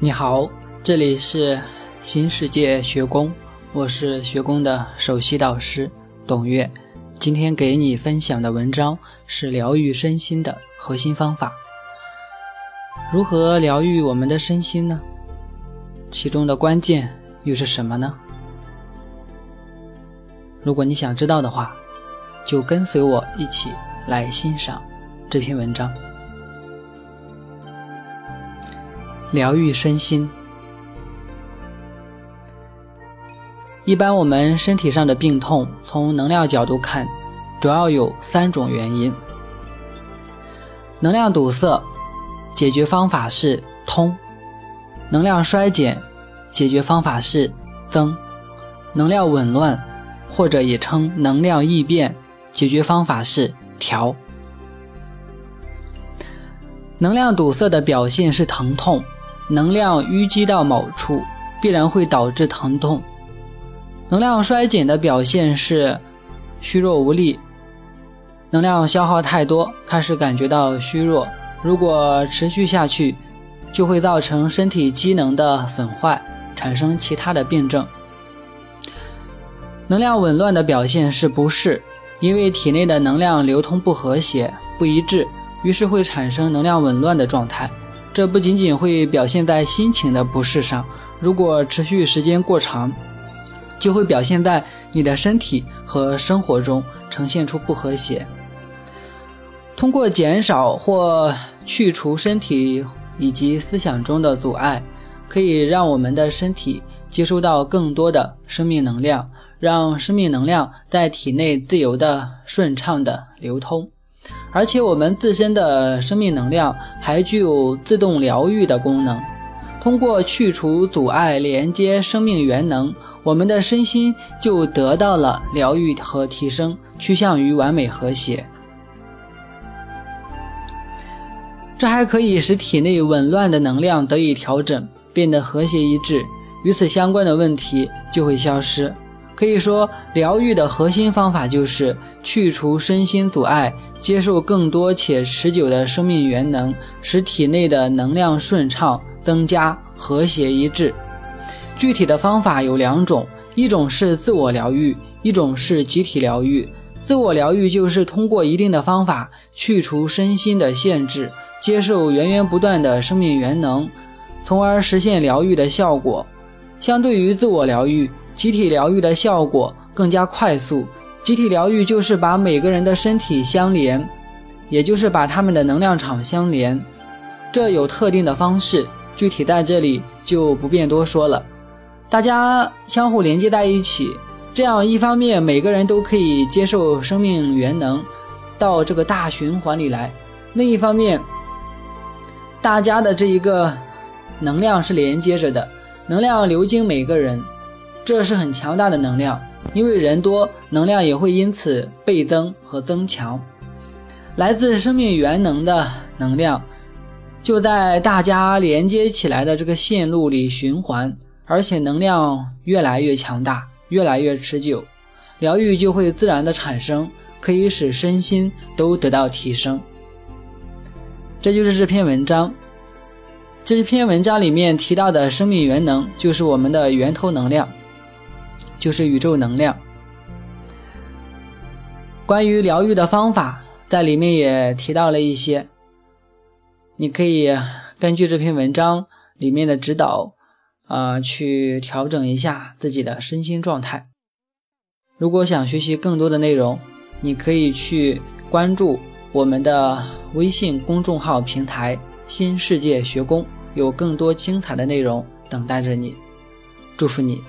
你好，这里是新世界学宫，我是学宫的首席导师董月。今天给你分享的文章是疗愈身心的核心方法。如何疗愈我们的身心呢？其中的关键又是什么呢？如果你想知道的话，就跟随我一起来欣赏这篇文章。疗愈身心。一般我们身体上的病痛，从能量角度看，主要有三种原因：能量堵塞，解决方法是通；能量衰减，解决方法是增；能量紊乱，或者也称能量异变，解决方法是调。能量堵塞的表现是疼痛。能量淤积到某处，必然会导致疼痛。能量衰减的表现是虚弱无力，能量消耗太多，开始感觉到虚弱。如果持续下去，就会造成身体机能的损坏，产生其他的病症。能量紊乱的表现是不适，因为体内的能量流通不和谐、不一致，于是会产生能量紊乱的状态。这不仅仅会表现在心情的不适上，如果持续时间过长，就会表现在你的身体和生活中呈现出不和谐。通过减少或去除身体以及思想中的阻碍，可以让我们的身体接收到更多的生命能量，让生命能量在体内自由的、顺畅的流通。而且我们自身的生命能量还具有自动疗愈的功能，通过去除阻碍、连接生命元能，我们的身心就得到了疗愈和提升，趋向于完美和谐。这还可以使体内紊乱的能量得以调整，变得和谐一致，与此相关的问题就会消失。可以说，疗愈的核心方法就是去除身心阻碍，接受更多且持久的生命元能，使体内的能量顺畅、增加、和谐一致。具体的方法有两种，一种是自我疗愈，一种是集体疗愈。自我疗愈就是通过一定的方法去除身心的限制，接受源源不断的生命元能，从而实现疗愈的效果。相对于自我疗愈。集体疗愈的效果更加快速。集体疗愈就是把每个人的身体相连，也就是把他们的能量场相连。这有特定的方式，具体在这里就不便多说了。大家相互连接在一起，这样一方面每个人都可以接受生命元能到这个大循环里来，另一方面，大家的这一个能量是连接着的，能量流经每个人。这是很强大的能量，因为人多，能量也会因此倍增和增强。来自生命元能的能量，就在大家连接起来的这个线路里循环，而且能量越来越强大，越来越持久，疗愈就会自然的产生，可以使身心都得到提升。这就是这篇文章。这篇文章里面提到的生命元能，就是我们的源头能量。就是宇宙能量。关于疗愈的方法，在里面也提到了一些，你可以根据这篇文章里面的指导，啊，去调整一下自己的身心状态。如果想学习更多的内容，你可以去关注我们的微信公众号平台“新世界学宫”，有更多精彩的内容等待着你。祝福你！